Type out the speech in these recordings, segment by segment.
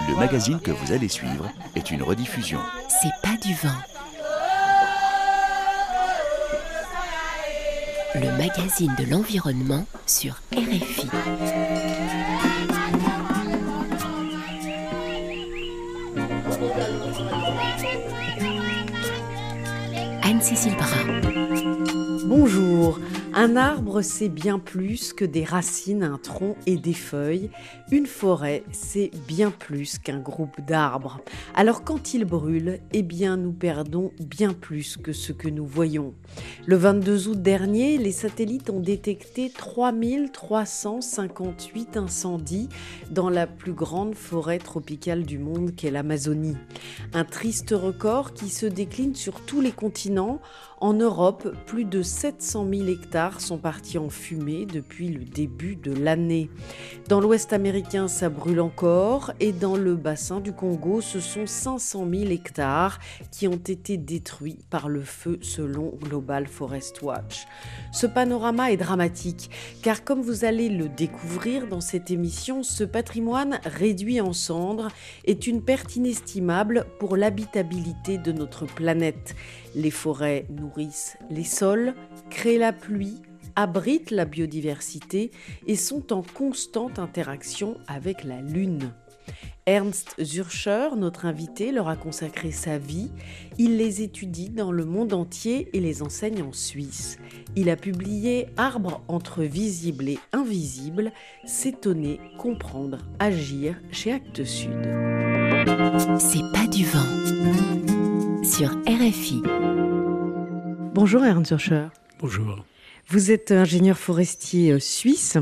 Le magazine que vous allez suivre est une rediffusion. C'est pas du vent. Le magazine de l'environnement sur RFI. Anne-Cécile Bras. Bonjour. Un arbre, c'est bien plus que des racines, un tronc et des feuilles. Une forêt, c'est bien plus qu'un groupe d'arbres. Alors quand il brûle, eh bien nous perdons bien plus que ce que nous voyons. Le 22 août dernier, les satellites ont détecté 3358 incendies dans la plus grande forêt tropicale du monde qu'est l'Amazonie. Un triste record qui se décline sur tous les continents. En Europe, plus de 700 000 hectares sont partis en fumée depuis le début de l'année. Dans l'Ouest américain, ça brûle encore et dans le bassin du Congo, ce sont 500 000 hectares qui ont été détruits par le feu selon Global Forest Watch. Ce panorama est dramatique car comme vous allez le découvrir dans cette émission, ce patrimoine réduit en cendres est une perte inestimable pour l'habitabilité de notre planète. Les forêts nourrissent les sols, créent la pluie, abritent la biodiversité et sont en constante interaction avec la Lune. Ernst Zürcher, notre invité, leur a consacré sa vie. Il les étudie dans le monde entier et les enseigne en Suisse. Il a publié Arbres entre visible et invisible, s'étonner, comprendre, agir chez Actes Sud. C'est pas du vent. Sur RFI. Bonjour Ernst Zürcher. Bonjour. Vous êtes ingénieur forestier euh, suisse.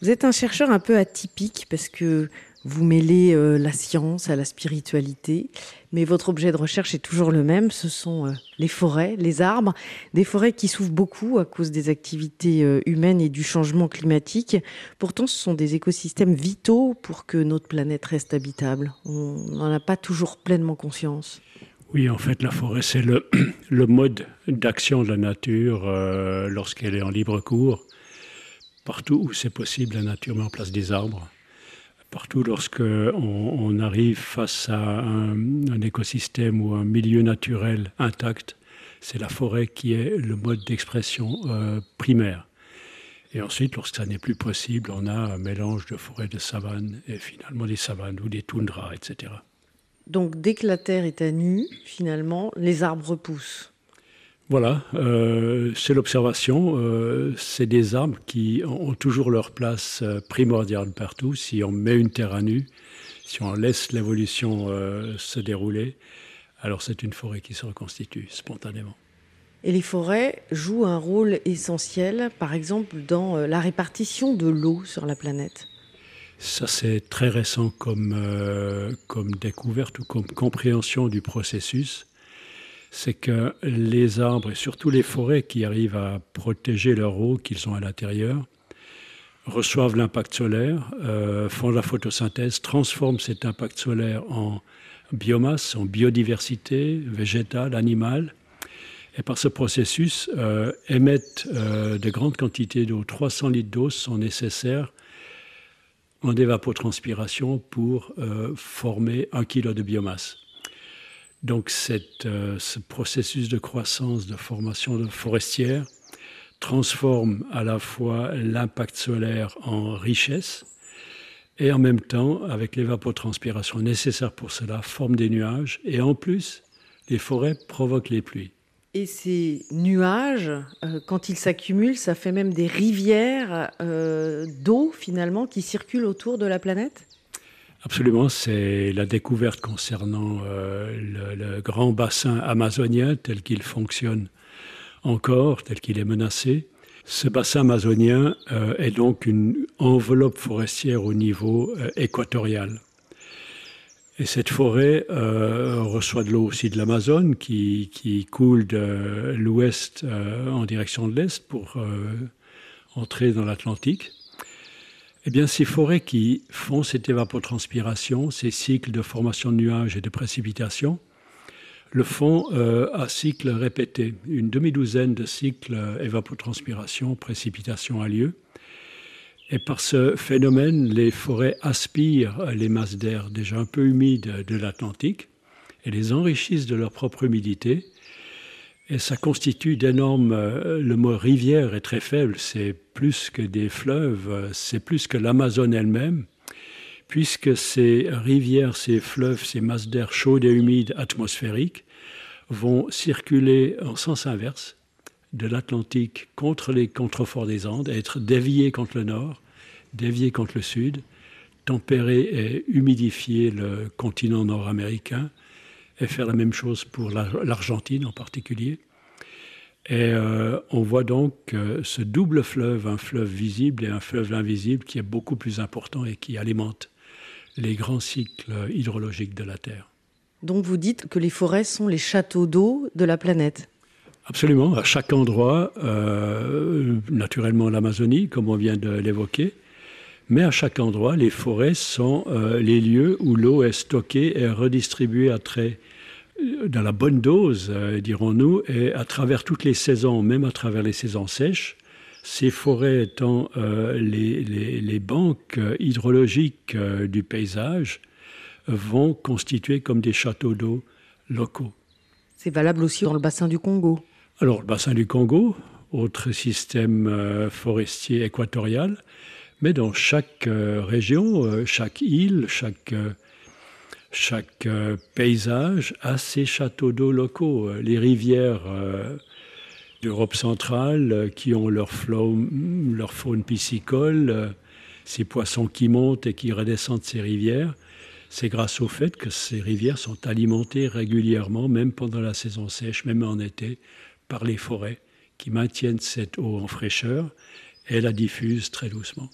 Vous êtes un chercheur un peu atypique parce que vous mêlez euh, la science à la spiritualité, mais votre objet de recherche est toujours le même, ce sont euh, les forêts, les arbres, des forêts qui souffrent beaucoup à cause des activités euh, humaines et du changement climatique. Pourtant, ce sont des écosystèmes vitaux pour que notre planète reste habitable. On n'en a pas toujours pleinement conscience. Oui, en fait, la forêt, c'est le, mode d'action de la nature lorsqu'elle est en libre cours. Partout où c'est possible, la nature met en place des arbres partout lorsque on, arrive face à un, écosystème ou un milieu naturel intact, c'est la forêt qui est le mode d'expression euh, primaire. Et ensuite, lorsque ça n'est plus possible, on a un mélange de forêts de savane et finalement des savanes ou des toundras, etc. Donc dès que la terre est à nu, finalement, les arbres poussent. Voilà, euh, c'est l'observation. Euh, c'est des arbres qui ont toujours leur place euh, primordiale partout. Si on met une terre à nu, si on laisse l'évolution se dérouler, alors c'est une forêt qui se reconstitue spontanément. Et les forêts jouent un rôle essentiel, par exemple, dans la répartition de l'eau sur la planète. Ça, c'est très récent comme, comme découverte ou comme compréhension du processus c'est que les arbres et surtout les forêts qui arrivent à protéger leur eau qu'ils ont à l'intérieur reçoivent l'impact solaire, euh, font la photosynthèse, transforment cet impact solaire en biomasse, en biodiversité végétale, animale, et par ce processus euh, émettent euh, de grandes quantités d'eau. 300 litres d'eau sont nécessaires en évapotranspiration pour former un kilo de biomasse. Donc euh, ce processus de croissance, de formation forestière, transforme à la fois l'impact solaire en richesse et en même temps, avec l'évapotranspiration nécessaire pour cela, forme des nuages et en plus, les forêts provoquent les pluies. Et ces nuages, euh, quand ils s'accumulent, ça fait même des rivières euh, d'eau finalement qui circulent autour de la planète? Absolument, c'est la découverte concernant euh, le, grand bassin amazonien tel qu'il fonctionne encore, tel qu'il est menacé. Ce bassin amazonien est donc une enveloppe forestière au niveau équatorial. Et cette forêt reçoit de l'eau aussi de l'Amazone qui, coule de l'ouest en direction de l'est pour entrer dans l'Atlantique. Eh bien, ces forêts qui font cette évapotranspiration, ces cycles de formation de nuages et de précipitations, le font euh, à cycles répétés. Une demi-douzaine de cycles euh, évapotranspiration, précipitation a lieu. Et par ce phénomène, les forêts aspirent les masses d'air déjà un peu humides de l'Atlantique et les enrichissent de leur propre humidité. Et ça constitue d'énormes. Euh, le mot rivière est très faible, c'est plus que des fleuves, c'est plus que l'Amazone elle-même, puisque ces rivières, ces fleuves, ces masses d'air chaudes et humides atmosphériques vont circuler en sens inverse de l'Atlantique contre les contreforts des Andes, être déviés contre le nord, déviés contre le sud, tempérer et humidifier le continent nord-américain, et faire la même chose pour l'Argentine en particulier. Et euh, on voit donc ce double fleuve, un fleuve visible et un fleuve invisible, qui est beaucoup plus important et qui alimente les grands cycles hydrologiques de la Terre. Donc vous dites que les forêts sont les châteaux d'eau de la planète Absolument, à chaque endroit, euh, naturellement l'Amazonie, comme on vient de l'évoquer, mais à chaque endroit, les forêts sont euh, les lieux où l'eau est stockée et redistribuée à très, dans la bonne dose, euh, dirons-nous, et à travers toutes les saisons, même à travers les saisons sèches. Ces forêts étant les, banques hydrologiques du paysage, vont constituer comme des châteaux d'eau locaux. C'est valable aussi dans le bassin du Congo. Alors, le bassin du Congo, autre système euh, forestier équatorial, mais dans chaque euh, région, euh, chaque île, chaque, chaque paysage a ses châteaux d'eau locaux. Les rivières d'Europe centrale qui ont leur, leur faune piscicole, ces poissons qui montent et qui redescendent ces rivières, c'est grâce au fait que ces rivières sont alimentées régulièrement, même pendant la saison sèche, même en été, par les forêts qui maintiennent cette eau en fraîcheur et la diffusent très doucement.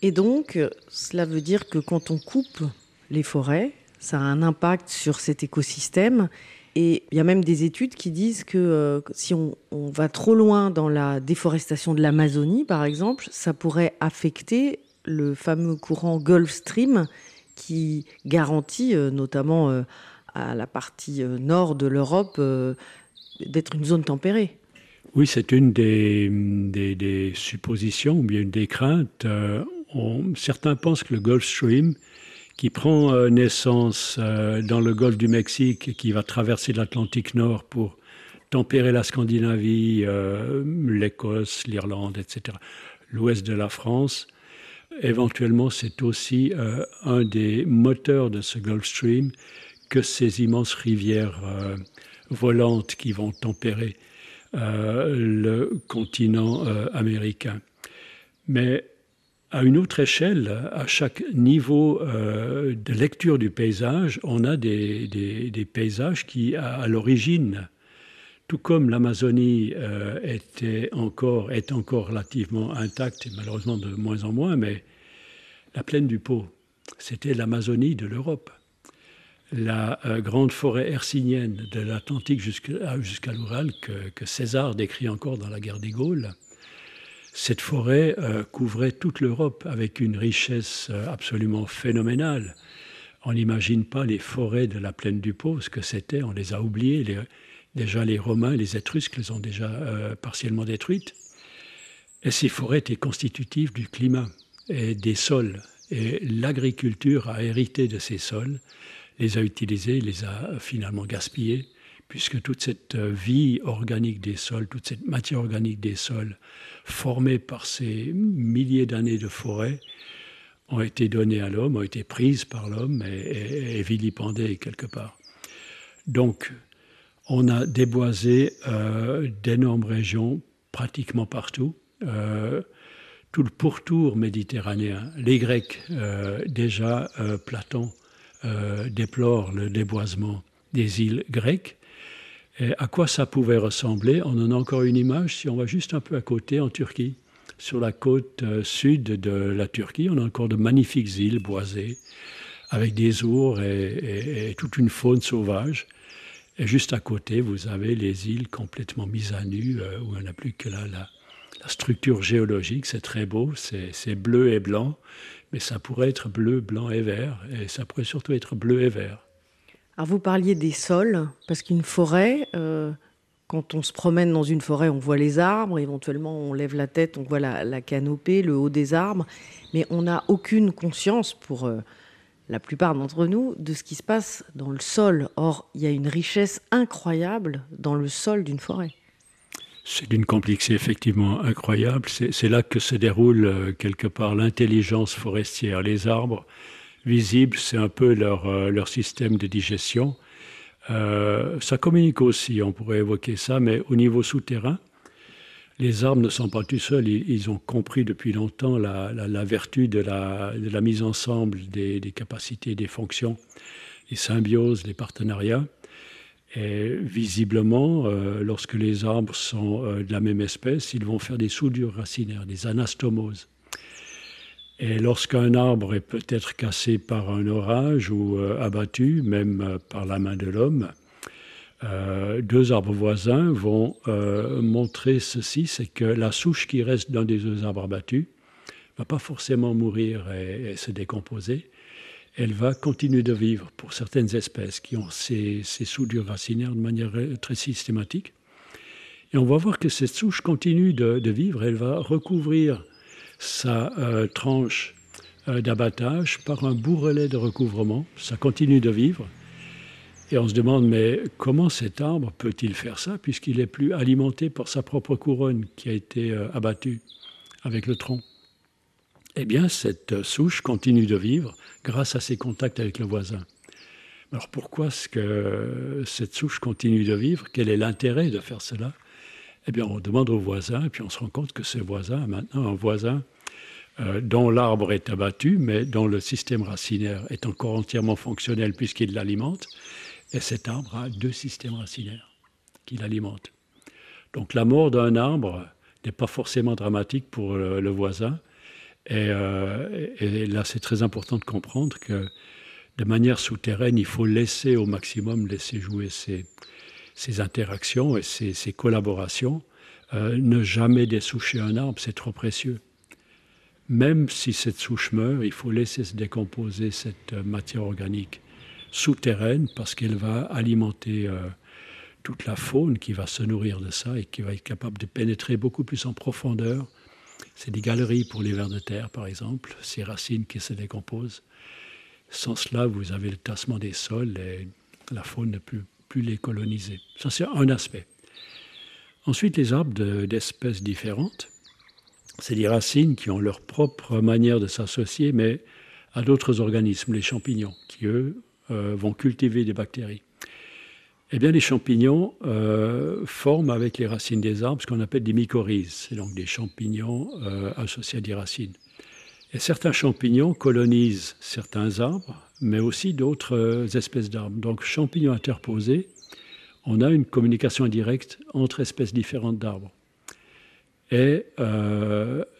Et donc, cela veut dire que quand on coupe les forêts, ça a un impact sur cet écosystème. Et il y a même des études qui disent que euh, si on, va trop loin dans la déforestation de l'Amazonie, par exemple, ça pourrait affecter le fameux courant Gulf Stream qui garantit euh, notamment euh, à la partie nord de l'Europe d'être une zone tempérée. Oui, c'est une des, des, suppositions ou bien une des craintes. Euh, certains pensent que le Gulf Stream, qui prend euh, naissance euh, dans le golfe du Mexique qui va traverser l'Atlantique Nord pour tempérer la Scandinavie, l'Écosse, l'Irlande, etc., l'ouest de la France, éventuellement c'est aussi un des moteurs de ce Gulf Stream que ces immenses rivières volantes qui vont tempérer euh, le continent euh, américain. Mais à une autre échelle, à chaque niveau euh, de lecture du paysage, on a des, paysages qui, à, l'origine, tout comme l'Amazonie était encore, est encore relativement intacte, malheureusement de moins en moins, mais la plaine du Pô, c'était l'Amazonie de l'Europe la euh, grande forêt hercynienne de l'Atlantique jusqu'à l'Oural que, César décrit encore dans la guerre des Gaules. Cette forêt euh, couvrait toute l'Europe avec une richesse euh, absolument phénoménale. On n'imagine pas les forêts de la plaine du Pô, ce que c'était, on les a oubliées. déjà les Romains, les Étrusques les ont déjà partiellement détruites. Et ces forêts étaient constitutives du climat et des sols. Et l'agriculture a hérité de ces sols les a utilisés, les a finalement gaspillés, puisque toute cette euh, vie organique des sols, toute cette matière organique des sols, formée par ces milliers d'années de forêt, ont été données à l'homme, ont été prises par l'homme et, vilipendées quelque part. Donc, on a déboisé euh, d'énormes régions pratiquement partout. Euh, tout le pourtour méditerranéen, les Grecs, déjà Platon euh, déplore le déboisement des îles grecques. Et à quoi ça pouvait ressembler? On en a encore une image si on va juste un peu à côté en Turquie. Sur la côte euh, sud de la Turquie, on a encore de magnifiques îles boisées avec des ours et, toute une faune sauvage. Et juste à côté, vous avez les îles complètement mises à nu, euh, où il n'y a plus que la, la, structure géologique. C'est très beau, c'est bleu et blanc mais ça pourrait être bleu, blanc et vert, et ça pourrait surtout être bleu et vert. Alors vous parliez des sols, parce qu'une forêt, euh, quand on se promène dans une forêt, on voit les arbres, éventuellement on lève la tête, on voit la, canopée, le haut des arbres, mais on n'a aucune conscience pour euh, la plupart d'entre nous de ce qui se passe dans le sol. Or, il y a une richesse incroyable dans le sol d'une forêt. C'est d'une complexité effectivement incroyable. C'est là que se déroule euh, quelque part l'intelligence forestière. Les arbres visibles, c'est un peu leur, euh, leur système de digestion. Euh, ça communique aussi, on pourrait évoquer ça, mais au niveau souterrain, les arbres ne sont pas tout seuls. Ils, ont compris depuis longtemps la, vertu de la, de la, mise ensemble des, des, capacités, des fonctions, les symbioses, les partenariats. Et visiblement, euh, lorsque les arbres sont euh, de la même espèce, ils vont faire des soudures racinaires, des anastomoses. Et lorsqu'un arbre est peut-être cassé par un orage ou euh, abattu, même par la main de l'homme, deux arbres voisins vont montrer ceci, c'est que la souche qui reste dans des deux arbres abattus ne va pas forcément mourir et se décomposer, elle va continuer de vivre pour certaines espèces qui ont ces, soudures racinaires de manière très systématique. Et on va voir que cette souche continue de, vivre, elle va recouvrir sa euh, tranche euh, d'abattage par un bourrelet de recouvrement, ça continue de vivre. Et on se demande, mais comment cet arbre peut-il faire ça puisqu'il est plus alimenté par sa propre couronne qui a été euh, abattue avec le tronc? Eh bien, cette souche continue de vivre grâce à ses contacts avec le voisin. Alors pourquoi est-ce que cette souche continue de vivre? Quel est l'intérêt de faire cela? Eh bien, on demande au voisin, et puis on se rend compte que ce voisin maintenant un voisin euh, dont l'arbre est abattu, mais dont le système racinaire est encore entièrement fonctionnel puisqu'il l'alimente. Et cet arbre a deux systèmes racinaires qui l'alimentent. Donc la mort d'un arbre n'est pas forcément dramatique pour le voisin, euh, et, là, c'est très important de comprendre que de manière souterraine, il faut laisser au maximum, laisser jouer ces, interactions et ces, collaborations. Euh, ne jamais dessoucher un arbre, c'est trop précieux. Même si cette souche meurt, il faut laisser se décomposer cette matière organique souterraine parce qu'elle va alimenter euh, toute la faune qui va se nourrir de ça et qui va être capable de pénétrer beaucoup plus en profondeur c'est des galeries pour les vers de terre, par exemple, ces racines qui se décomposent. Sans cela, vous avez le tassement des sols et la faune ne peut plus les coloniser. Ça, c'est un aspect. Ensuite, les arbres d'espèces différentes, c'est des racines qui ont leur propre manière de s'associer, mais à d'autres organismes, les champignons, qui, eux, euh, vont cultiver des bactéries. Eh bien, les champignons euh, forment avec les racines des arbres ce qu'on appelle des mycorhizes, c'est donc des champignons euh, associés à des racines. Et certains champignons colonisent certains arbres, mais aussi d'autres euh, espèces d'arbres. Donc, champignons interposés, on a une communication indirecte entre espèces différentes d'arbres. Et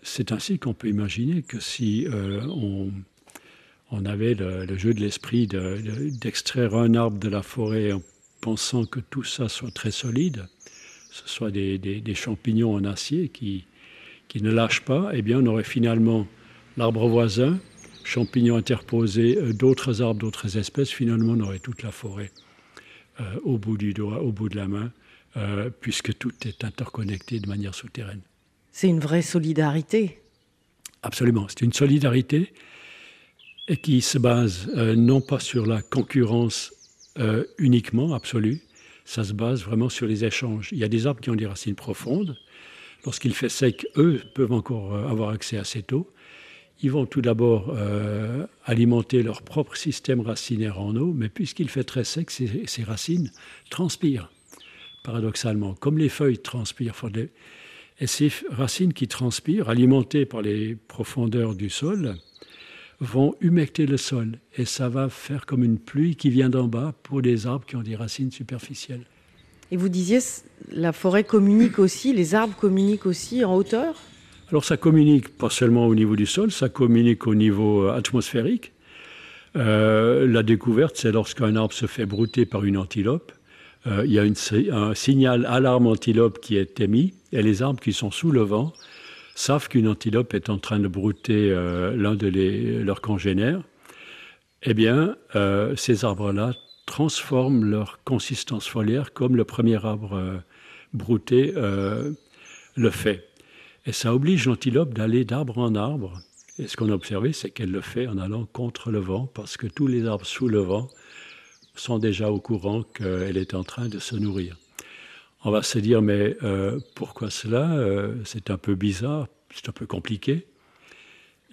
c'est ainsi qu'on peut imaginer que si on, on, avait le, jeu de l'esprit d'extraire un arbre de la forêt pensant que tout ça soit très solide, ce soit des, champignons en acier qui, qui ne lâchent pas, eh bien on aurait finalement l'arbre voisin, champignons interposés, euh, d'autres arbres, d'autres espèces, finalement on aurait toute la forêt euh, au bout du doigt, au bout de la main, euh, puisque tout est interconnecté de manière souterraine. C'est une vraie solidarité. Absolument, c'est une solidarité et qui se base non pas sur la concurrence euh, uniquement, absolu. Ça se base vraiment sur les échanges. Il y a des arbres qui ont des racines profondes. Lorsqu'il fait sec, eux peuvent encore euh, avoir accès à cette eau. Ils vont tout d'abord euh, alimenter leur propre système racinaire en eau, mais puisqu'il fait très sec, ces, ces, racines transpirent, paradoxalement, comme les feuilles transpirent. Et ces racines qui transpirent, alimentées par les profondeurs du sol, vont humecter le sol et ça va faire comme une pluie qui vient d'en bas pour des arbres qui ont des racines superficielles. Et vous disiez, la forêt communique aussi, les arbres communiquent aussi en hauteur? Alors ça communique pas seulement au niveau du sol, ça communique au niveau euh, atmosphérique. Euh, la découverte, c'est lorsqu'un arbre se fait brouter par une antilope. Euh, il y a un signal alarme antilope qui est émis et les arbres qui sont sous le vent savent qu'une antilope est en train de brouter euh, l'un de leurs congénères, eh bien, euh, ces arbres-là transforment leur consistance foliaire comme le premier arbre euh, brouter le fait. Et ça oblige l'antilope d'aller d'arbre en arbre. Et ce qu'on a observé, c'est qu'elle le fait en allant contre le vent, parce que tous les arbres sous le vent sont déjà au courant qu'elle est en train de se nourrir. On va se dire, mais euh, pourquoi cela euh, C'est un peu bizarre, c'est un peu compliqué.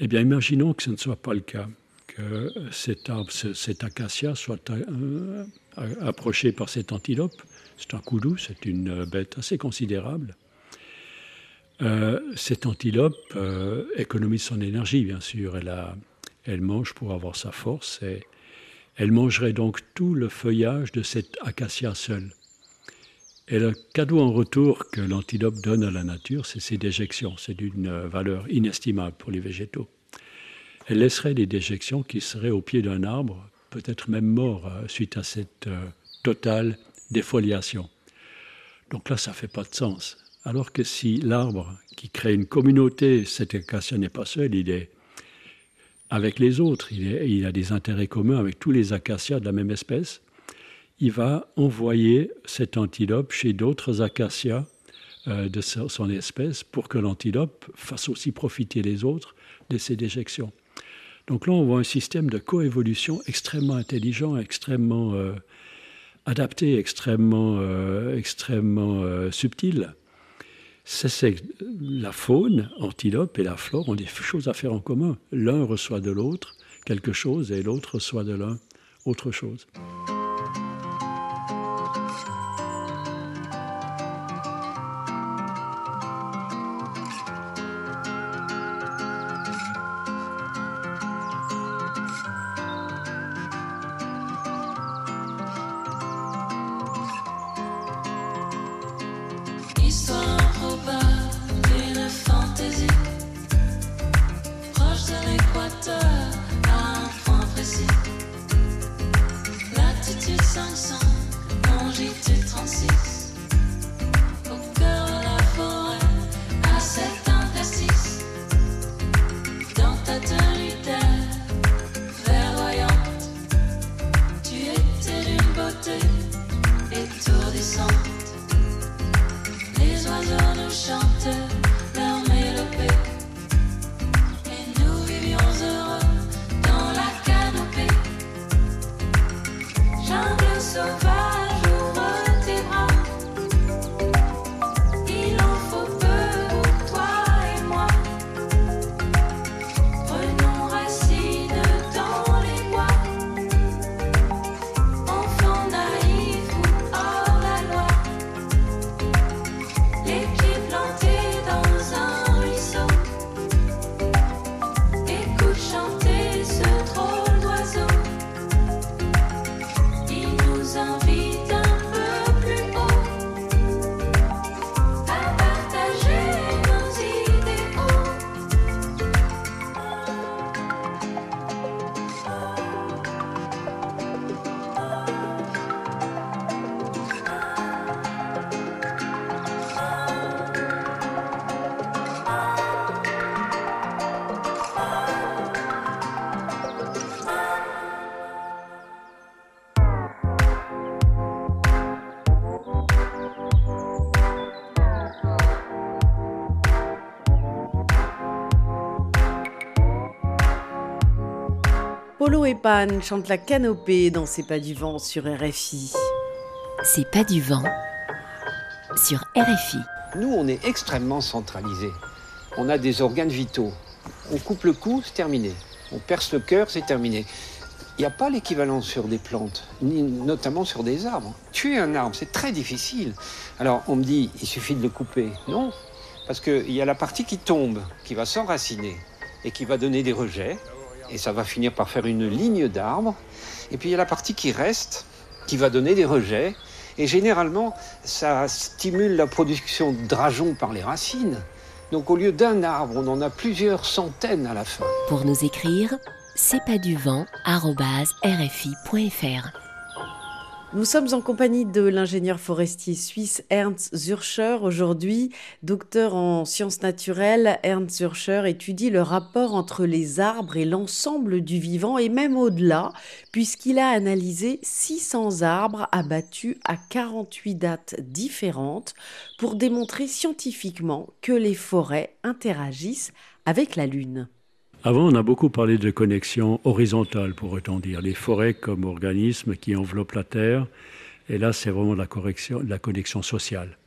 Eh bien, imaginons que ce ne soit pas le cas, que cet arbre, cet acacia soit euh, approché par cet antilope. C'est un coulou, c'est une bête assez considérable. cette antilope économise son énergie, bien sûr. Elle, mange pour avoir sa force elle mangerait donc tout le feuillage de cet acacia seul. Et le cadeau en retour que l'antilope donne à la nature, c'est ses déjections. C'est d'une valeur inestimable pour les végétaux. Elle laisserait des déjections qui seraient au pied d'un arbre, peut-être même morts euh, suite à cette euh, totale défoliation. Donc là, ça ne fait pas de sens. Alors que si l'arbre qui crée une communauté, cet acacia n'est pas seul, il est avec les autres, il, il a des intérêts communs avec tous les acacias de la même espèce, il va envoyer cet antilope chez d'autres acacias euh, de son espèce pour que l'antilope fasse aussi profiter les autres de ses déjections. Donc là, on voit un système de coévolution extrêmement intelligent, extrêmement euh, adapté, extrêmement, euh, extrêmement subtil. C'est la faune, antilope et la flore ont des choses à faire en commun. L'un reçoit de l'autre quelque chose et l'autre reçoit de l'un autre chose. Et Pan chantent la canopée dans C'est pas du vent sur RFI. C'est pas du vent sur RFI. Nous, on est extrêmement centralisés. On a des organes vitaux. On coupe le cou, c'est terminé. On perce le cœur, c'est terminé. Il n'y a pas l'équivalent sur des plantes, ni notamment sur des arbres. Tuer un arbre, c'est très difficile. Alors on me dit, il suffit de le couper. Non, parce qu'il y a la partie qui tombe, qui va s'enraciner et qui va donner des rejets et ça va finir par faire une ligne d'arbres. Et puis il y a la partie qui reste, qui va donner des rejets. Et généralement, ça stimule la production de drageons par les racines. Donc au lieu d'un arbre, on en a plusieurs centaines à la fin. Pour nous écrire, c'est pas du vent, Nous sommes en compagnie de l'ingénieur forestier suisse Ernst Zürcher. Aujourd'hui, docteur en sciences naturelles, Ernst Zürcher étudie le rapport entre les arbres et l'ensemble du vivant et même au-delà, puisqu'il a analysé 600 arbres abattus à 48 dates différentes pour démontrer scientifiquement que les forêts interagissent avec la Lune. Avant, on a beaucoup parlé de connexion horizontale, pourrait-on dire, les forêts comme organismes qui enveloppent la Terre. Et là, c'est vraiment la, correction, la connexion sociale.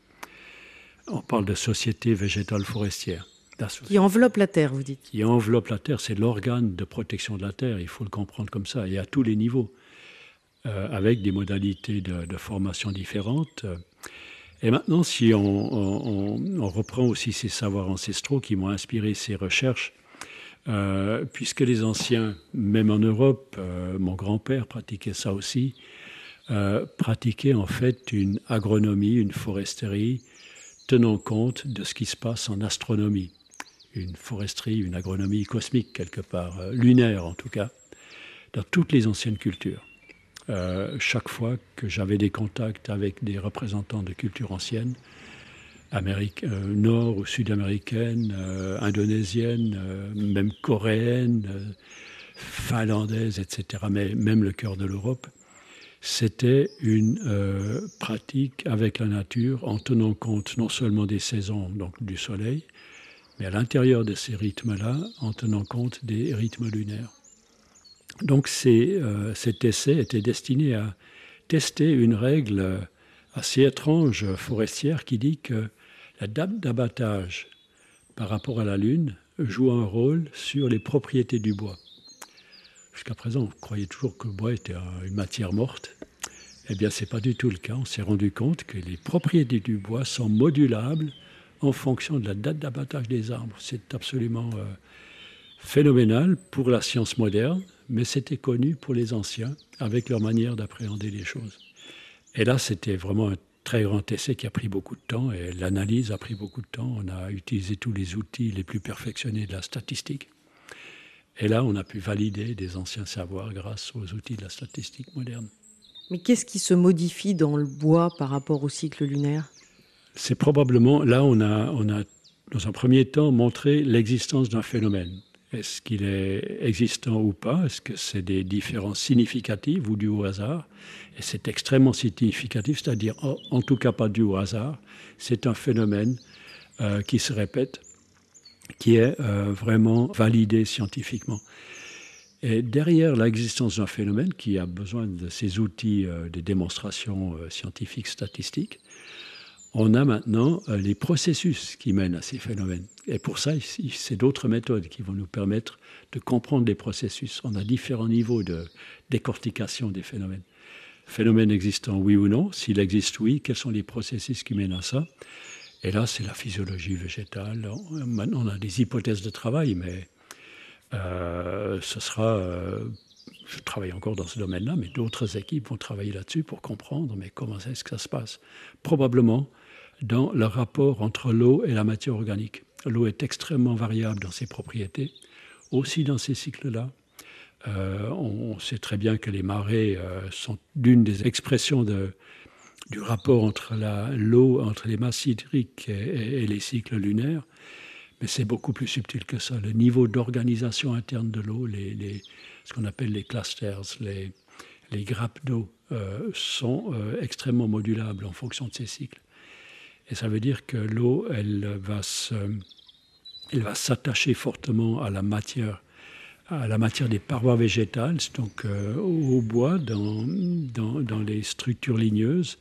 On parle de société végétale forestière. Qui enveloppe la Terre, vous dites Qui enveloppe la Terre, c'est l'organe de protection de la Terre, il faut le comprendre comme ça, et à tous les niveaux, euh, avec des modalités de, formation différentes. Et maintenant, si on, reprend aussi ces savoirs ancestraux qui m'ont inspiré ces recherches, euh, puisque les anciens, même en Europe, euh, mon grand-père pratiquait ça aussi, euh, pratiquaient en fait une agronomie, une foresterie, tenant compte de ce qui se passe en astronomie. Une foresterie, une agronomie cosmique quelque part, lunaire en tout cas, dans toutes les anciennes cultures. chaque fois que j'avais des contacts avec des représentants de cultures anciennes, Amérique, euh, nord ou sud-américaine, euh, indonésienne, euh, même coréenne, finlandaise, etc., mais même le cœur de l'Europe, c'était une pratique avec la nature en tenant compte non seulement des saisons, donc du soleil, mais à l'intérieur de ces rythmes-là, en tenant compte des rythmes lunaires. Donc cet essai était destiné à tester une règle assez étrange forestière qui dit que la date d'abattage par rapport à la Lune joue un rôle sur les propriétés du bois. Jusqu'à présent, on croyait toujours que le bois était une matière morte. Eh bien, ce n'est pas du tout le cas. On s'est rendu compte que les propriétés du bois sont modulables en fonction de la date d'abattage des arbres. C'est absolument euh, phénoménal pour la science moderne, mais c'était connu pour les anciens avec leur manière d'appréhender les choses. Et là, c'était vraiment un très grand essai qui a pris beaucoup de temps et l'analyse a pris beaucoup de temps. On a utilisé tous les outils les plus perfectionnés de la statistique. Et là, on a pu valider des anciens savoirs grâce aux outils de la statistique moderne. Mais qu'est-ce qui se modifie dans le bois par rapport au cycle lunaire? C'est probablement, là, on a, on a, dans un premier temps, montré l'existence d'un phénomène. Est-ce qu'il est existant ou pas? Est-ce que c'est des différences significatives ou du au hasard? Et c'est extrêmement significatif, c'est-à-dire en, tout cas pas dû au hasard. C'est un phénomène euh, qui se répète, qui est euh, vraiment validé scientifiquement. Et derrière l'existence d'un phénomène qui a besoin de ces outils euh, de démonstration scientifique statistique, on a maintenant les processus qui mènent à ces phénomènes. Et pour ça, c'est d'autres méthodes qui vont nous permettre de comprendre les processus. On a différents niveaux de décortication des phénomènes. Phénomène existant, oui ou non S'il existe, oui, quels sont les processus qui mènent à ça? Et là, c'est la physiologie végétale. Maintenant, on a des hypothèses de travail, mais euh, ce sera... Euh, je travaille encore dans ce domaine-là, mais d'autres équipes vont travailler là-dessus pour comprendre, mais comment est-ce que ça se passe? Probablement dans le rapport entre l'eau et la matière organique. L'eau est extrêmement variable dans ses propriétés, aussi dans ces cycles-là. Euh, on sait très bien que les marées euh, sont d'une des expressions du rapport entre l'eau, entre les masses hydriques et, les cycles lunaires, mais c'est beaucoup plus subtil que ça. Le niveau d'organisation interne de l'eau, les, ce qu'on appelle les clusters, les, les grappes d'eau, euh, sont extrêmement modulables en fonction de ces cycles. Et ça veut dire que l'eau, elle va s'attacher fortement à la matière, à la matière des parois végétales, donc euh, au bois, dans, les structures ligneuses.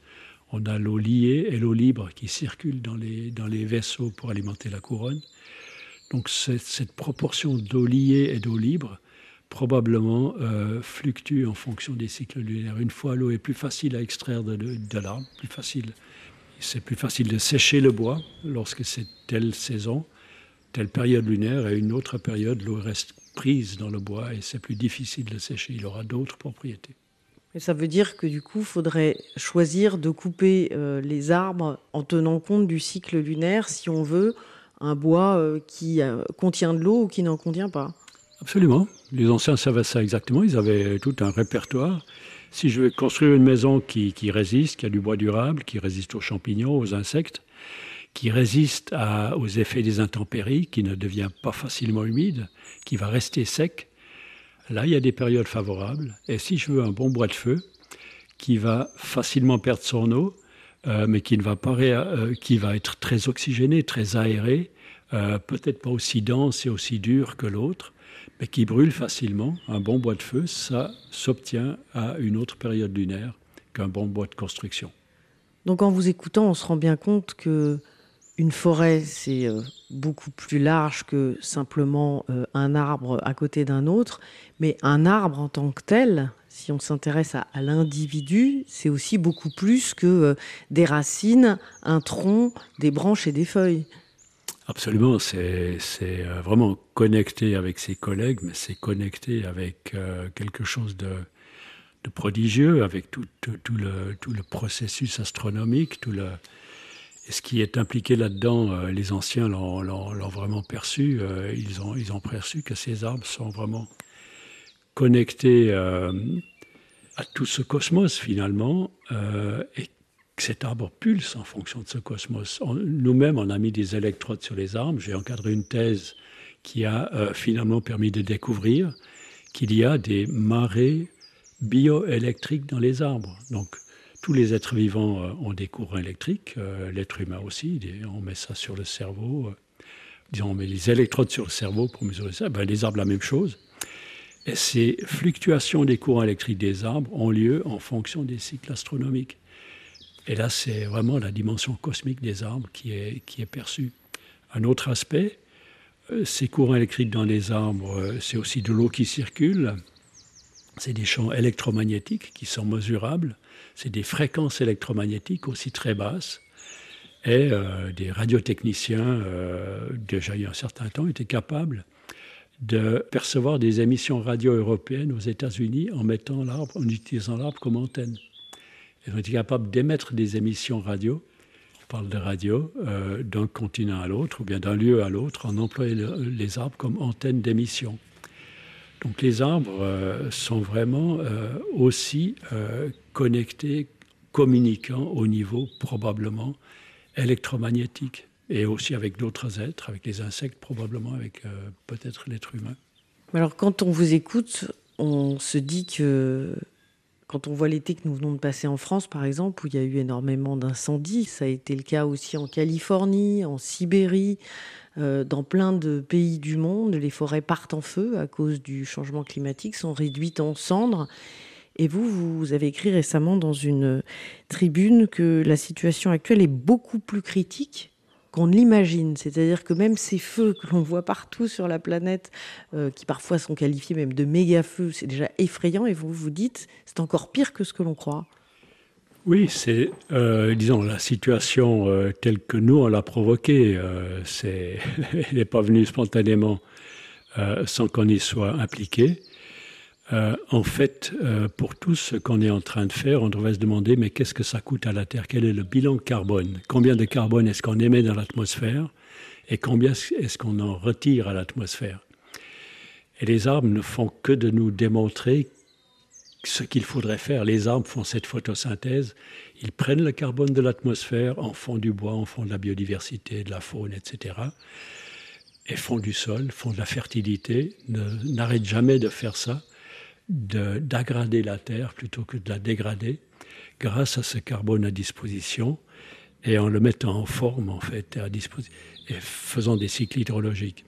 On a l'eau liée et l'eau libre qui les, dans les vaisseaux pour alimenter la couronne. Donc cette, proportion d'eau liée et d'eau libre probablement euh, fluctue en fonction des cycles lunaires. Une fois l'eau est plus facile à extraire de, de l'arbre, plus facile c'est plus facile de sécher le bois lorsque c'est telle saison, telle période lunaire, et une autre période, l'eau reste prise dans le bois et c'est plus difficile de sécher. Il aura d'autres propriétés. Et ça veut dire que du coup, il faudrait choisir de couper euh, les arbres en tenant compte du cycle lunaire si on veut un bois euh, qui euh, contient de l'eau ou qui n'en contient pas. Absolument. Les anciens savaient ça exactement. Ils avaient tout un répertoire Si je veux construire une maison qui, résiste, qui a du bois durable, qui résiste aux champignons, aux insectes, qui résiste aux effets des intempéries, qui ne devient pas facilement humide, qui va rester sec, là, il y a des périodes favorables. Et si je veux un bon bois de feu, qui va facilement perdre son eau, euh, mais qui, ne va pas euh, être très oxygéné, très aéré, euh, peut-être pas aussi dense et aussi dur que l'autre, mais qui brûle facilement. Un bon bois de feu, ça s'obtient à une autre période lunaire qu'un bon bois de construction. Donc en vous écoutant, on se rend bien compte que une forêt, c'est euh, beaucoup plus large que simplement euh, un arbre à côté d'un autre, mais un arbre en tant que tel, si on s'intéresse à, l'individu, c'est aussi beaucoup plus que euh, des racines, un tronc, des branches et des feuilles. Absolument, c'est vraiment connecté avec ses collègues, mais c'est connecté avec quelque chose de, prodigieux, avec tout, le, processus astronomique, tout et ce qui est impliqué là-dedans, euh, les anciens l'ont vraiment perçu. Euh, ils, ont, perçu que ces arbres sont vraiment connectés euh, à tout ce cosmos finalement, et que cet arbre pulse en fonction de ce cosmos. Nous-mêmes, on a mis des électrodes sur les arbres. J'ai encadré une thèse qui a finalement permis de découvrir qu'il y a des marées bioélectriques dans les arbres. Donc, tous les êtres vivants euh, ont des courants électriques, euh, l'être humain aussi, on met ça sur le cerveau, euh, disons, on met les électrodes sur le cerveau pour mesurer ça, ben, les arbres la même chose. Et ces fluctuations des courants électriques des arbres ont lieu en fonction des cycles astronomiques. Et là, c'est vraiment la dimension cosmique des arbres qui est, perçue. Un autre aspect, ces courants électriques dans les arbres, c'est aussi de l'eau qui circule, c'est des champs électromagnétiques qui sont mesurables c'est des fréquences électromagnétiques aussi très basses. Et euh, des radiotechniciens, euh, déjà il y a un certain temps, étaient capables de percevoir des émissions radio européennes aux États-Unis en mettant l'arbre, en utilisant l'arbre comme antenne. Ils ont été capables d'émettre des émissions radio, on parle de radio, euh, d'un continent à l'autre ou bien d'un lieu à l'autre en employant les arbres comme antenne d'émission. Donc les arbres euh, sont vraiment euh, aussi connectés, communiquant au niveau probablement électromagnétique et aussi avec d'autres êtres, avec les insectes, probablement avec peut-être l'être humain. Alors quand on vous écoute, on se dit que quand on voit l'été que nous venons de passer en France, par exemple, où il y a eu énormément d'incendies, ça a été le cas aussi en Californie, en Sibérie, euh, dans plein de pays du monde, les forêts partent en feu à cause du changement climatique, sont réduites en cendres. Et vous, vous avez écrit récemment dans une tribune que la situation actuelle est beaucoup plus critique qu'on ne l'imagine. C'est-à-dire que même ces feux que l'on voit partout sur la planète, euh, qui parfois sont qualifiés même de méga-feux, c'est déjà effrayant. Et vous vous dites, c'est encore pire que ce que l'on croit. Oui, c'est, euh, disons, la situation euh, telle que nous, on l'a provoquée. C'est, elle n'est pas venue spontanément sans qu'on y soit impliqué. En fait, pour tout ce qu'on est en train de faire, on devrait se demander, mais qu'est-ce que ça coûte à la Terre? Quel est le bilan carbone? Combien de carbone est-ce qu'on émet dans l'atmosphère? Et combien est-ce qu'on en retire à l'atmosphère? Et les arbres ne font que de nous démontrer ce qu'il faudrait faire. Les arbres font cette photosynthèse, ils prennent le carbone de l'atmosphère, en font du bois, en font de la biodiversité, de la faune, etc. Et font du sol, font de la fertilité, n'arrêtent jamais de faire ça, d'aggrader la terre plutôt que de la dégrader, grâce à ce carbone à disposition et en le mettant en forme, en fait, et faisant des cycles hydrologiques.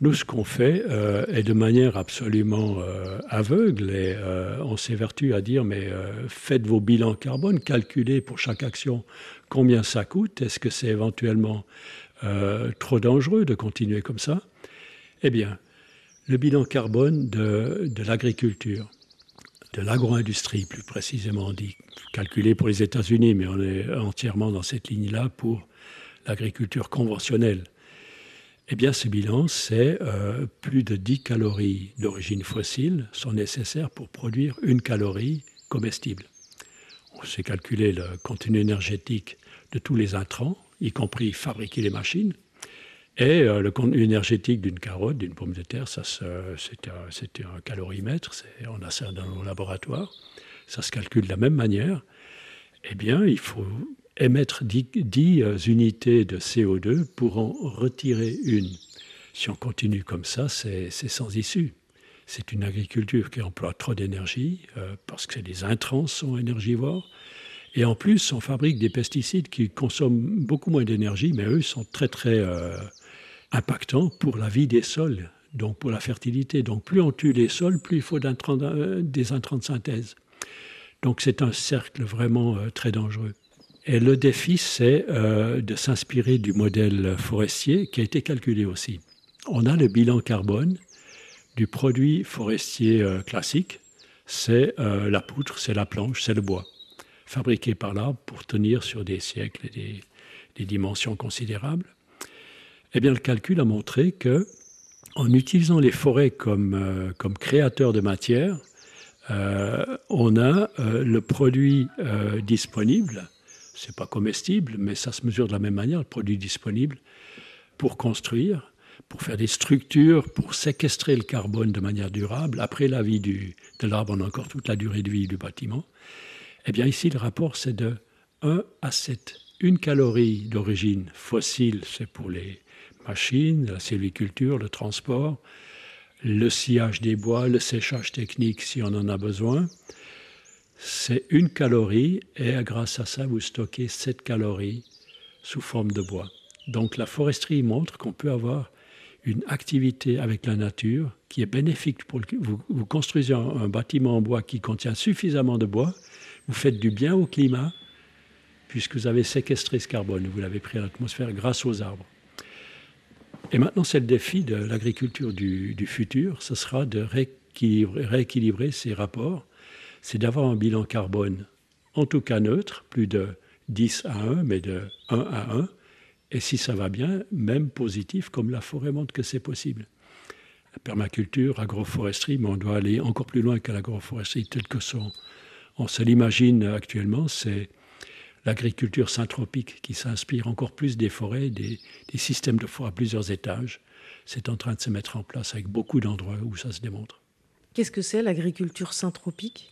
Nous, ce qu'on fait euh, est de manière absolument euh, aveugle et euh, on s'évertue à dire mais faites vos bilans carbone, calculez pour chaque action combien ça coûte, est-ce que c'est éventuellement trop dangereux de continuer comme ça? Eh bien, le bilan carbone de, de l'agriculture, de l'agro-industrie plus précisément dit, calculé pour les États-Unis, mais on est entièrement dans cette ligne-là pour l'agriculture conventionnelle eh bien, ce bilan, c'est euh, plus de 10 calories d'origine fossile sont nécessaires pour produire une calorie comestible. On sait calculer le contenu énergétique de tous les intrants, y compris fabriquer les machines. Et euh, le contenu énergétique d'une carotte, d'une pomme de terre, ça, c'était un, calorimètre, on a ça dans nos laboratoires. ça se calcule de la même manière, eh bien, il faut émettre 10, euh, unités de CO2 pour en retirer une. Si on continue comme ça, c'est sans issue. C'est une agriculture qui emploie trop d'énergie euh, parce que les intrants sont énergivores. Et en plus, on fabrique des pesticides qui consomment beaucoup moins d'énergie, mais eux sont très très impactants pour la vie des sols, donc pour la fertilité. Donc plus on tue les sols, plus il faut des intrants de synthèse. Donc c'est un cercle vraiment très dangereux. Et le défi, c'est euh, de s'inspirer du modèle forestier qui a été calculé aussi. On a le bilan carbone du produit forestier euh, classique, c'est euh, la poutre, c'est la planche, c'est le bois, fabriqué par l'arbre pour tenir sur des siècles et des, dimensions considérables. Eh bien, le calcul a montré que en utilisant les forêts comme, comme créateurs de matière, on a le produit disponible c'est pas comestible, mais ça se mesure de la même manière, le produit disponible pour construire, pour faire des structures, pour séquestrer le carbone de manière durable. Après la vie du, de l'arbre, on a encore toute la durée de vie du bâtiment. Eh bien, ici, le rapport, c'est de 1 à 7. Une calorie d'origine fossile, c'est pour les machines, la sylviculture, le transport, le sciage des bois, le séchage technique si on en a besoin c'est une calorie et grâce à ça, vous stockez 7 calories sous forme de bois. Donc la foresterie montre qu'on peut avoir une activité avec la nature qui est bénéfique pour vous, vous construisez un, bâtiment en bois qui contient suffisamment de bois, vous faites du bien au climat puisque vous avez séquestré ce carbone, vous l'avez pris à l'atmosphère grâce aux arbres. Et maintenant, c'est le défi de l'agriculture du, futur, ce sera de rééquilibrer, ces rapports. C'est d'avoir un bilan carbone, en tout cas neutre, plus de 10 à 1, mais de 1 à 1, et si ça va bien, même positif, comme la forêt montre que c'est possible. La permaculture, agroforesterie, mais on doit aller encore plus loin que l'agroforesterie telle que on se l'imagine actuellement, l'agriculture syntropique qui s'inspire encore plus des forêts, des, des systèmes de forêt à plusieurs étages. C'est en train de se mettre en place avec beaucoup d'endroits où ça se démontre. Qu'est-ce que c'est l'agriculture syntropique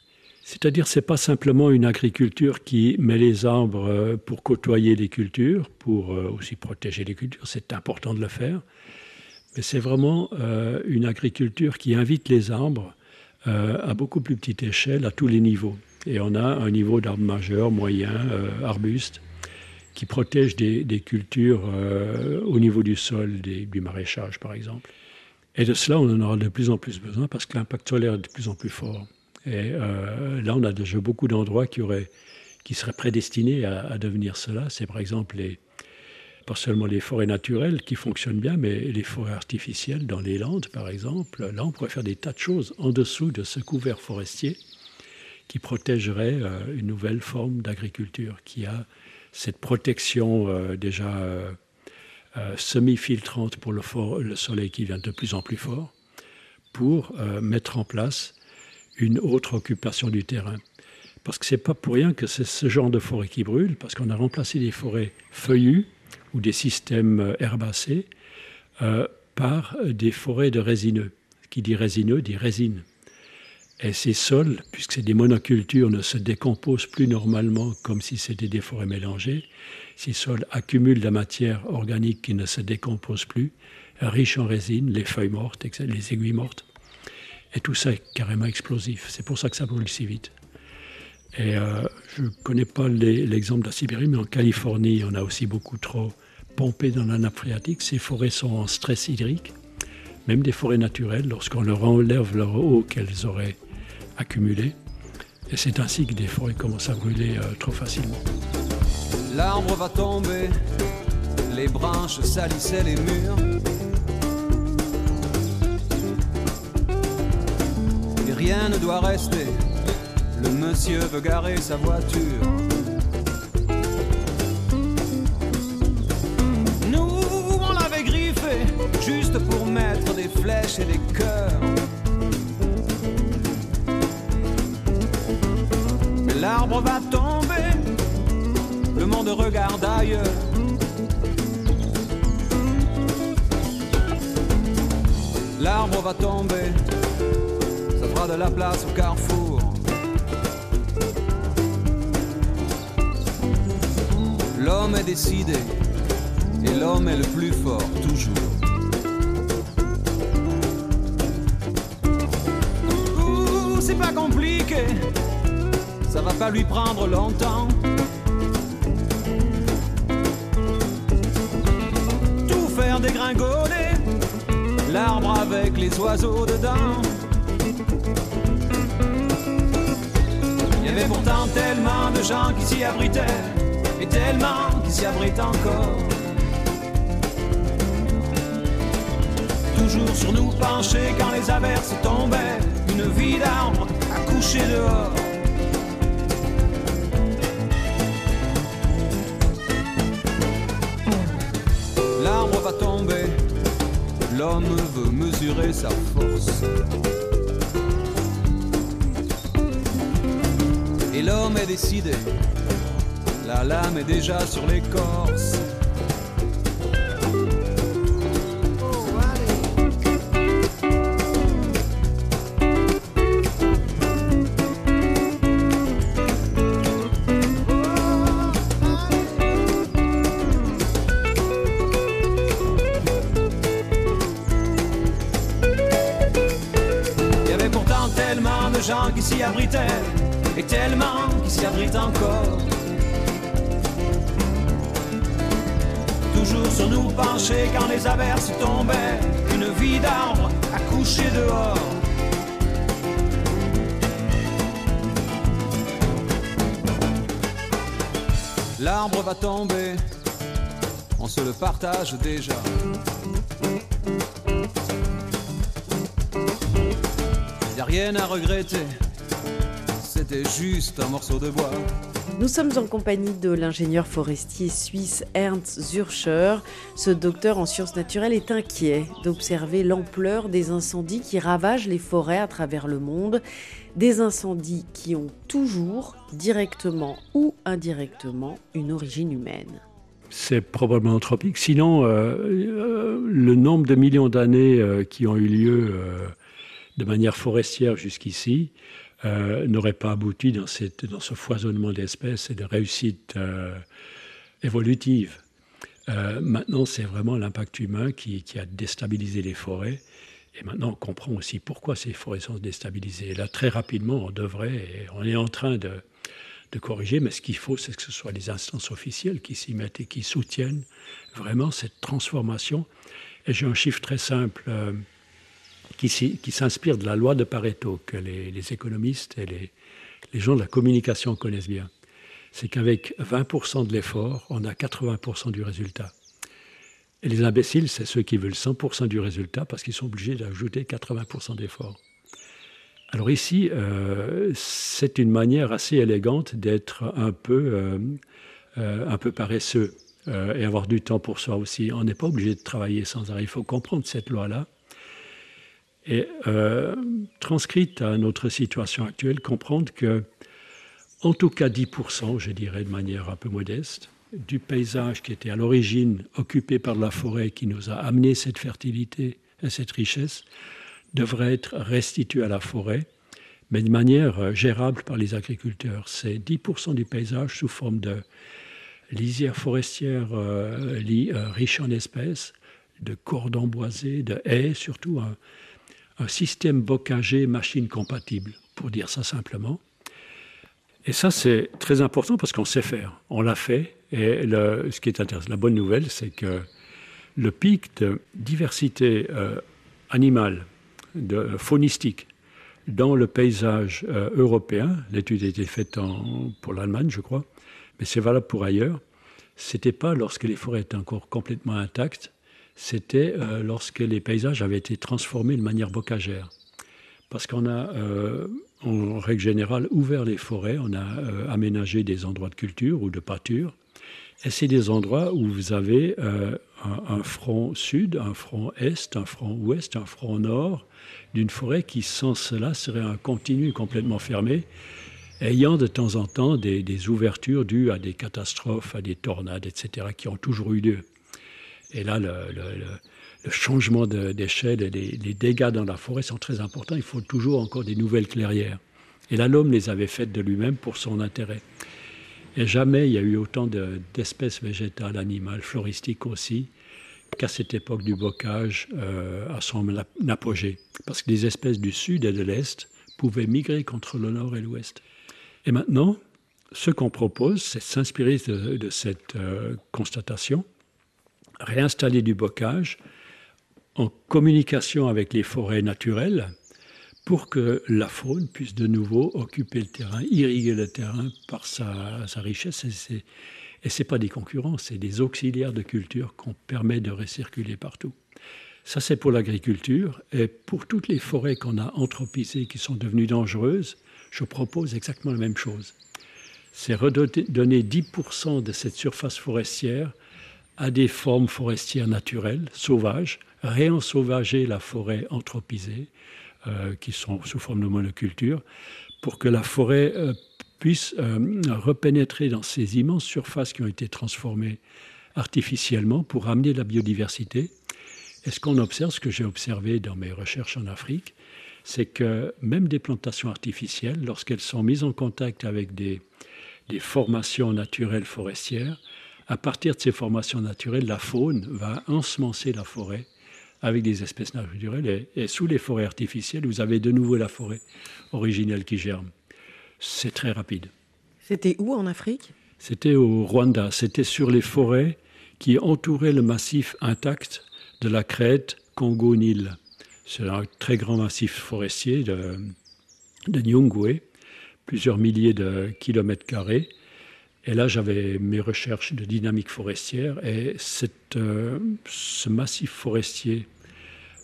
c'est-à-dire, c'est pas simplement une agriculture qui met les arbres euh, pour côtoyer les cultures, pour euh, aussi protéger les cultures. C'est important de le faire, mais c'est vraiment euh, une agriculture qui invite les arbres à beaucoup plus petite échelle, à tous les niveaux. Et on a un niveau d'arbres majeurs, moyens, arbustes, qui protègent des, cultures au niveau du sol, du maraîchage par exemple. Et de cela, on en aura de plus en plus besoin parce que l'impact solaire est de plus en plus fort. Et euh, là, on a déjà beaucoup d'endroits qui, seraient prédestinés à, devenir cela. C'est par exemple pas seulement les forêts naturelles qui fonctionnent bien, mais les forêts artificielles dans les Landes, par exemple. Là, on pourrait faire des tas de choses en dessous de ce couvert forestier qui protégerait euh, une nouvelle forme d'agriculture qui a cette protection euh, déjà semi-filtrante pour le, le, soleil qui vient de plus en plus fort, pour mettre en place une autre occupation du terrain. Parce que ce n'est pas pour rien que c'est ce genre de forêt qui brûle, parce qu'on a remplacé des forêts feuillues ou des systèmes euh, herbacés euh, par des forêts de résineux. Qui dit résineux dit résine. Et ces sols, puisque c'est des monocultures, ne se décomposent plus normalement comme si c'était des forêts mélangées. Ces sols accumulent la matière organique qui ne se décompose plus, riche en résine, les feuilles mortes, les aiguilles mortes. Et tout ça est carrément explosif. C'est pour ça que ça brûle si vite. Et euh, je ne connais pas l'exemple de la Sibérie, mais en Californie, on a aussi beaucoup trop pompé dans la nappe phréatique. Ces forêts sont en stress hydrique, même des forêts naturelles, lorsqu'on leur enlève leur eau qu'elles auraient Et c'est ainsi que des forêts commencent à brûler euh, trop facilement. L'arbre va tomber, les branches salissaient les murs. rien ne doit rester. Le monsieur veut garer sa voiture. Nous, on l'avait griffé, juste pour mettre des flèches et des cœurs. L'arbre va tomber, le monde regarde ailleurs. L'arbre va tomber, ça fera de la place au carrefour. L'homme est décidé, et l'homme est le plus fort toujours. c'est pas compliqué ça va pas lui prendre longtemps. Tout faire dégringoler, l'arbre avec les oiseaux dedans. Il y avait pourtant tellement de gens qui s'y abritaient, et tellement qui s'y abritent encore. Toujours sur nous penchés quand les averses tombaient, une vie d'arbre à coucher dehors. L'homme veut mesurer sa force. Et l'homme est décidé, la lame est déjà sur l'écorce. Partage. Y a rien à regretter, c'était juste un morceau de bois. Nous sommes en compagnie de l'ingénieur forestier suisse Ernst Zürcher. Ce docteur en sciences naturelles est inquiet d'observer l'ampleur des incendies qui ravagent les forêts à travers le monde. Des incendies qui ont toujours, directement ou indirectement, une origine humaine. C'est probablement anthropique. Sinon, euh, euh, le nombre de millions d'années euh, qui ont eu lieu de manière forestière jusqu'ici n'aurait pas abouti dans, ce foisonnement d'espèces et de réussite évolutive. Maintenant, c'est vraiment l'impact humain qui, qui a déstabilisé les forêts. Et maintenant, on comprend aussi pourquoi ces forêts sont déstabilisées. Et là, très rapidement, on devrait, on est en train de, de corriger, mais ce qu'il faut, c'est que ce soit les instances officielles qui s'y mettent et qui soutiennent vraiment cette transformation. Et j'ai un chiffre très simple euh, qui, s'inspire de la loi de Pareto, que les, économistes et les, les gens de la communication connaissent bien. C'est qu'avec 20% de l'effort, on a 80% du résultat. Et les imbéciles, c'est ceux qui veulent 100% du résultat parce qu'ils sont obligés d'ajouter 80% d'effort. Alors ici, euh, c'est une manière assez élégante d'être un peu, euh, euh, un peu paresseux et avoir du temps pour soi aussi. On n'est pas obligé de travailler sans arrêt. Il faut comprendre cette loi-là. Et transcrite à notre situation actuelle, comprendre que, en tout cas 10%, je dirais de manière un peu modeste, du paysage qui était à l'origine occupé par la forêt, qui nous a amené cette fertilité et cette richesse, devrait être restitué à la forêt, mais de manière euh, gérable par les agriculteurs. C'est 10% du paysage sous forme de lisière forestière euh, euh, riche en espèces, de cordons boisés, de haies, surtout un, système bocager machine compatible, pour dire ça simplement. Et ça, c'est très important parce qu'on sait faire. On l'a fait. Et ce qui est intéressant, la bonne nouvelle, c'est que le pic de diversité euh, animale, de, faunistique, dans le paysage euh, européen, l'étude a été faite pour l'Allemagne, je crois, mais c'est valable pour ailleurs, c'était pas lorsque les forêts étaient encore complètement intactes, c'était euh, lorsque les paysages avaient été transformés de manière bocagère. Parce qu'on a, euh, en règle générale, ouvert les forêts, on a aménagé des endroits de culture ou de pâture, et c'est des endroits où vous avez un, front sud, un front est, un front ouest, un front nord, d'une forêt qui, sans cela, serait un continu complètement fermé, ayant de temps en temps des, ouvertures dues à des catastrophes, à des tornades, etc., qui ont toujours eu lieu. Et là, le, changement d'échelle et les dégâts dans la forêt sont très importants. Il faut toujours encore des nouvelles clairières. Et là, l'homme les avait faites de lui-même pour son intérêt. Et jamais il y a eu autant d'espèces végétales, animales, floristiques aussi, qu'à cette époque du bocage euh, à son apogée. Parce que les espèces du sud et de l'est pouvaient migrer contre le nord et l'ouest. Et maintenant, ce qu'on propose, c'est s'inspirer de, cette euh, constatation, réinstaller du bocage en communication avec les forêts naturelles pour que la faune puisse de nouveau occuper le terrain, irriguer le terrain par sa, richesse. Ce n'est pas des concurrents, c'est des auxiliaires de culture qu'on permet de recirculer partout. Ça, c'est pour l'agriculture. Et pour toutes les forêts qu'on a anthropisées, qui sont devenues dangereuses, je propose exactement la même chose. C'est redonner 10% de cette surface forestière à des formes forestières naturelles, sauvages, réensauvager la forêt anthropisée, euh, qui sont sous forme de monoculture, pour que la forêt euh, puisse euh, repénétrer dans ces immenses surfaces qui ont été transformées artificiellement pour amener la biodiversité. Et ce qu'on observe, ce que j'ai observé dans mes recherches en Afrique, c'est que même des plantations artificielles, lorsqu'elles sont mises en contact avec des formations naturelles forestières, à partir de ces formations naturelles, la faune va ensemencer la forêt avec des espèces naturelles. Et, sous les forêts artificielles, vous avez de nouveau la forêt originelle qui germe. C'est très rapide. C'était où en Afrique? C'était au Rwanda. C'était sur les forêts qui entouraient le massif intact de la crête Congo-Nil. C'est un très grand massif forestier de, de Nyungwe, plusieurs milliers de kilomètres carrés. Et là, j'avais mes recherches de dynamique forestière et euh, ce massif forestier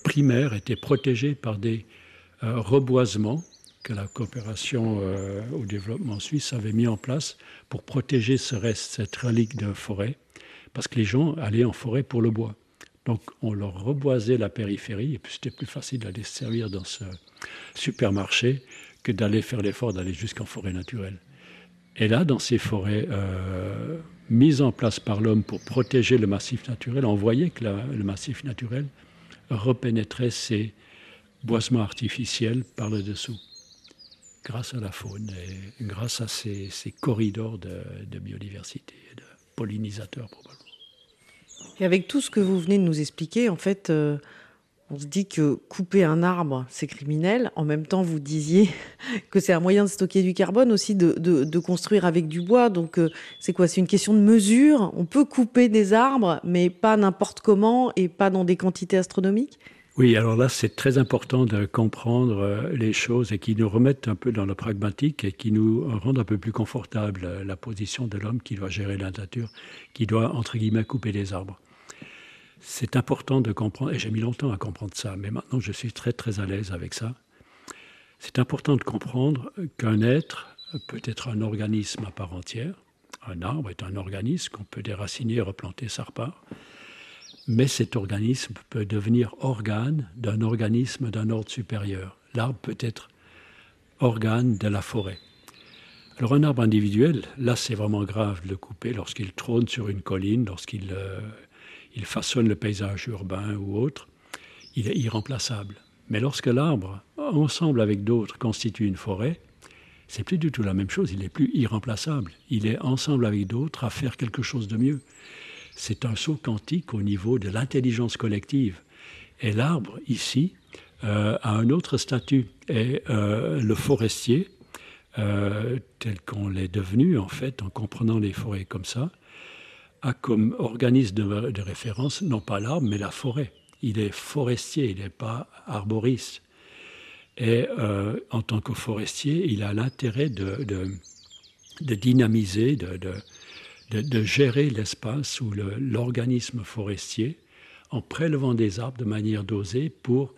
primaire était protégé par des euh, reboisements que la coopération euh, au développement suisse avait mis en place pour protéger ce reste, cette relique de forêt, parce que les gens allaient en forêt pour le bois. Donc on leur reboisait la périphérie, et puis c'était plus facile d'aller se servir dans ce supermarché que d'aller faire l'effort d'aller jusqu'en forêt naturelle. Et là, dans ces forêts euh, mises en place par l'homme pour protéger le massif naturel, on voyait que le massif naturel repénétrait ces boisements artificiels par le dessous, grâce à la faune et grâce à ces, corridors de, biodiversité, de pollinisateurs probablement. Et avec tout ce que vous venez de nous expliquer, en fait, euh, on se dit que couper un arbre, c'est criminel. En même temps, vous disiez que c'est un moyen de stocker du carbone aussi, de, construire avec du bois. Donc, euh, c'est quoi? C'est une question de mesure. On peut couper des arbres, mais pas n'importe comment et pas dans des quantités astronomiques? Oui, alors là, c'est très important de comprendre euh, les choses et qui nous remettent un peu dans le pragmatique et qui nous rendent un peu plus confortable euh, la position de l'homme qui doit gérer la nature, qui doit, entre guillemets, couper les arbres. C'est important de comprendre, et j'ai mis longtemps à comprendre ça, mais maintenant je suis très très à l'aise avec ça. C'est important de comprendre qu'un être peut être un organisme à part entière. Un arbre est un organisme qu'on peut déraciner replanter sa part. Mais cet organisme peut devenir organe d'un organisme d'un ordre supérieur. L'arbre peut être organe de la forêt. Alors un arbre individuel, là c'est vraiment grave de le couper lorsqu'il trône sur une colline, lorsqu'il euh, il façonne le paysage urbain ou autre, il est irremplaçable. Mais lorsque l'arbre, ensemble avec d'autres, constitue une forêt, c'est plus du tout la même chose, il est plus irremplaçable. Il est ensemble avec d'autres à faire quelque chose de mieux. C'est un saut quantique au niveau de l'intelligence collective. Et l'arbre, ici, euh, a un autre statut. Et euh, le forestier, euh, tel qu'on l'est devenu, en fait, en comprenant les forêts comme ça, a comme organisme de, référence non pas l'arbre, mais la forêt. Il est forestier, il n'est pas arboriste. Et en tant que forestier, il a l'intérêt de, dynamiser, de, gérer l'espace ou l'organisme forestier en prélevant des arbres de manière dosée pour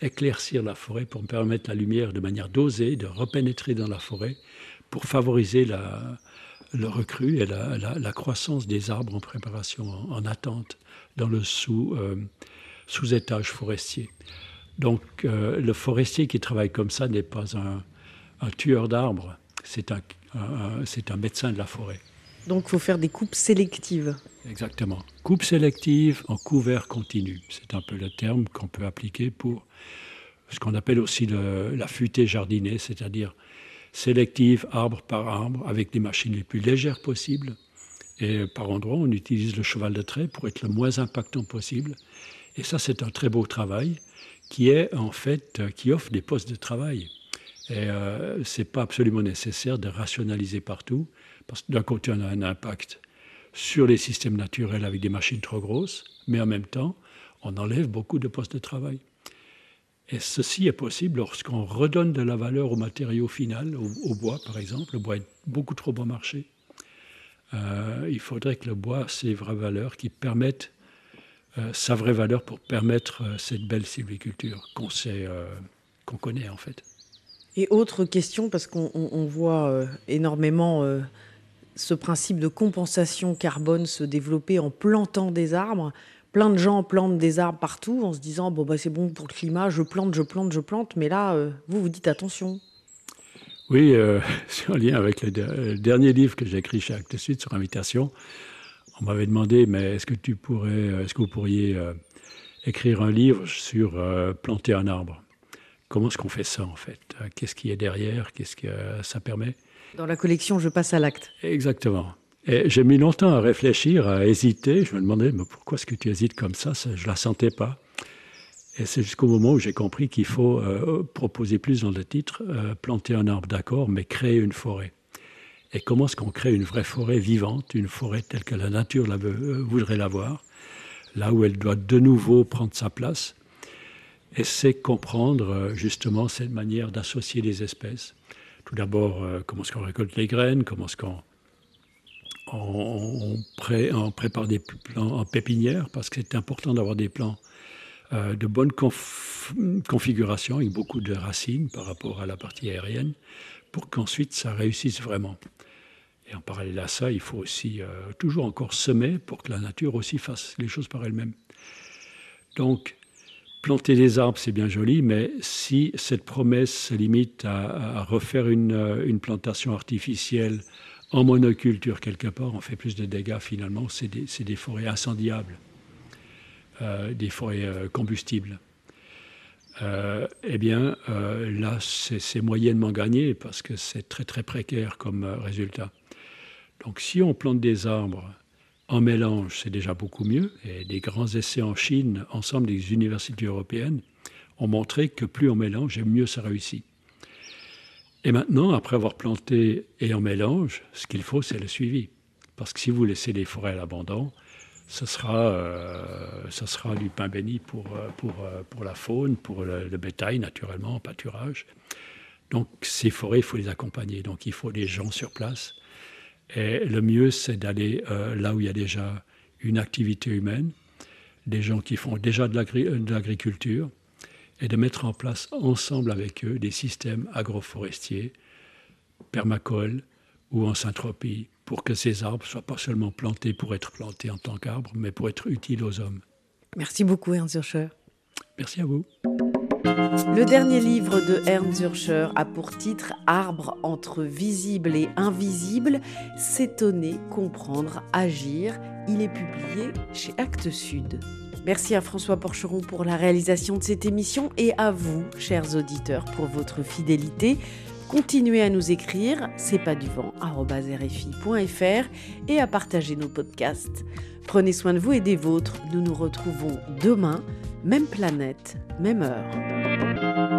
éclaircir la forêt, pour permettre la lumière de manière dosée de repénétrer dans la forêt, pour favoriser la, le recrue et la, croissance des arbres en préparation, en, attente, dans le sous, euh, sous-étage forestier. Donc euh, le forestier qui travaille comme ça n'est pas un, tueur d'arbres, c'est un, c'est un médecin de la forêt. Donc il faut faire des coupes sélectives. Exactement. Coupe sélective en couvert continu. C'est un peu le terme qu'on peut appliquer pour ce qu'on appelle aussi la futée jardinée, c'est-à-dire sélective, arbre par arbre, avec les machines les plus légères possibles. Et par endroits, on utilise le cheval de trait pour être le moins impactant possible. Et ça, c'est un très beau travail qui est en fait qui offre des postes de travail. Et euh, c'est pas absolument nécessaire de rationaliser partout, parce que d'un côté, on a un impact sur les systèmes naturels avec des machines trop grosses, mais en même temps, on enlève beaucoup de postes de travail. Et ceci est possible lorsqu'on redonne de la valeur au matériau final, au, bois par exemple. Le bois est beaucoup trop bon marché. Euh, il faudrait que le bois ait ses vraies valeurs qui permettent euh, sa vraie valeur pour permettre euh, cette belle sylviculture qu'on sait, qu'on connaît en fait. Et autre question, parce qu'on voit énormément ce principe de compensation carbone se développer en plantant des arbres. Plein de gens plantent des arbres partout en se disant bon bah c'est bon pour le climat, je plante, je plante, je plante. Mais là, euh, vous vous dites attention. Oui, euh, c'est en lien avec le, dernier livre que j'ai écrit chez Actes Sud sur invitation. On m'avait demandé mais est-ce que tu pourrais, euh, est-ce que vous pourriez écrire un livre sur planter un arbre? Comment est-ce qu'on fait ça en fait? Qu'est-ce qui est derrière? Qu'est-ce que ça permet? Dans la collection, je passe à l'acte. Exactement. Et j'ai mis longtemps à réfléchir, à hésiter. Je me demandais, mais pourquoi est-ce que tu hésites comme ça? Je ne la sentais pas. Et c'est jusqu'au moment où j'ai compris qu'il faut euh, proposer plus dans le titre, euh, planter un arbre d'accord, mais créer une forêt. Et comment est-ce qu'on crée une vraie forêt vivante, une forêt telle que la nature la euh, voudrait l'avoir, là où elle doit de nouveau prendre sa place Et c'est comprendre justement cette manière d'associer les espèces. Tout d'abord, euh, comment est-ce qu'on récolte les graines, comment est-ce qu'on on, prépare des plants en pépinière, parce que c'est important d'avoir des plants euh, de bonne configuration, avec beaucoup de racines par rapport à la partie aérienne, pour qu'ensuite ça réussisse vraiment. Et en parallèle à ça, il faut aussi euh, toujours encore semer pour que la nature aussi fasse les choses par elle-même. Donc, planter des arbres, c'est bien joli, mais si cette promesse se limite à, refaire euh, une, plantation artificielle en monoculture quelque part, on fait plus de dégâts finalement. C'est des, forêts incendiables, euh, des forêts euh, combustibles. eh bien, là, c'est moyennement gagné parce que c'est très très précaire comme résultat. Donc, si on plante des arbres en mélange, c'est déjà beaucoup mieux. Et des grands essais en Chine, ensemble des universités européennes, ont montré que plus on mélange, mieux ça réussit. Et maintenant, après avoir planté et en mélange, ce qu'il faut, c'est le suivi. Parce que si vous laissez les forêts à l'abandon, ce sera, euh, sera du pain béni pour, euh, euh, pour la faune, pour le, le, bétail, naturellement, en pâturage. Donc ces forêts, il faut les accompagner. Donc il faut des gens sur place et le mieux, c'est d'aller euh, là où il y a déjà une activité humaine, des gens qui font déjà de l'agriculture, et de mettre en place ensemble avec eux des systèmes agroforestiers, permacoles ou en syntropie, pour que ces arbres soient pas seulement plantés pour être plantés en tant qu'arbres, mais pour être utiles aux hommes. Merci beaucoup, Ernst Zurcher. Merci à vous. Le dernier livre de Ernst Zürcher a pour titre Arbre entre visible et invisible, s'étonner, comprendre, agir. Il est publié chez Actes Sud. Merci à François Porcheron pour la réalisation de cette émission et à vous, chers auditeurs, pour votre fidélité. Continuez à nous écrire, c'est pas du vent, rfi.fr et à partager nos podcasts. Prenez soin de vous et des vôtres. Nous nous retrouvons demain même planète, même heure.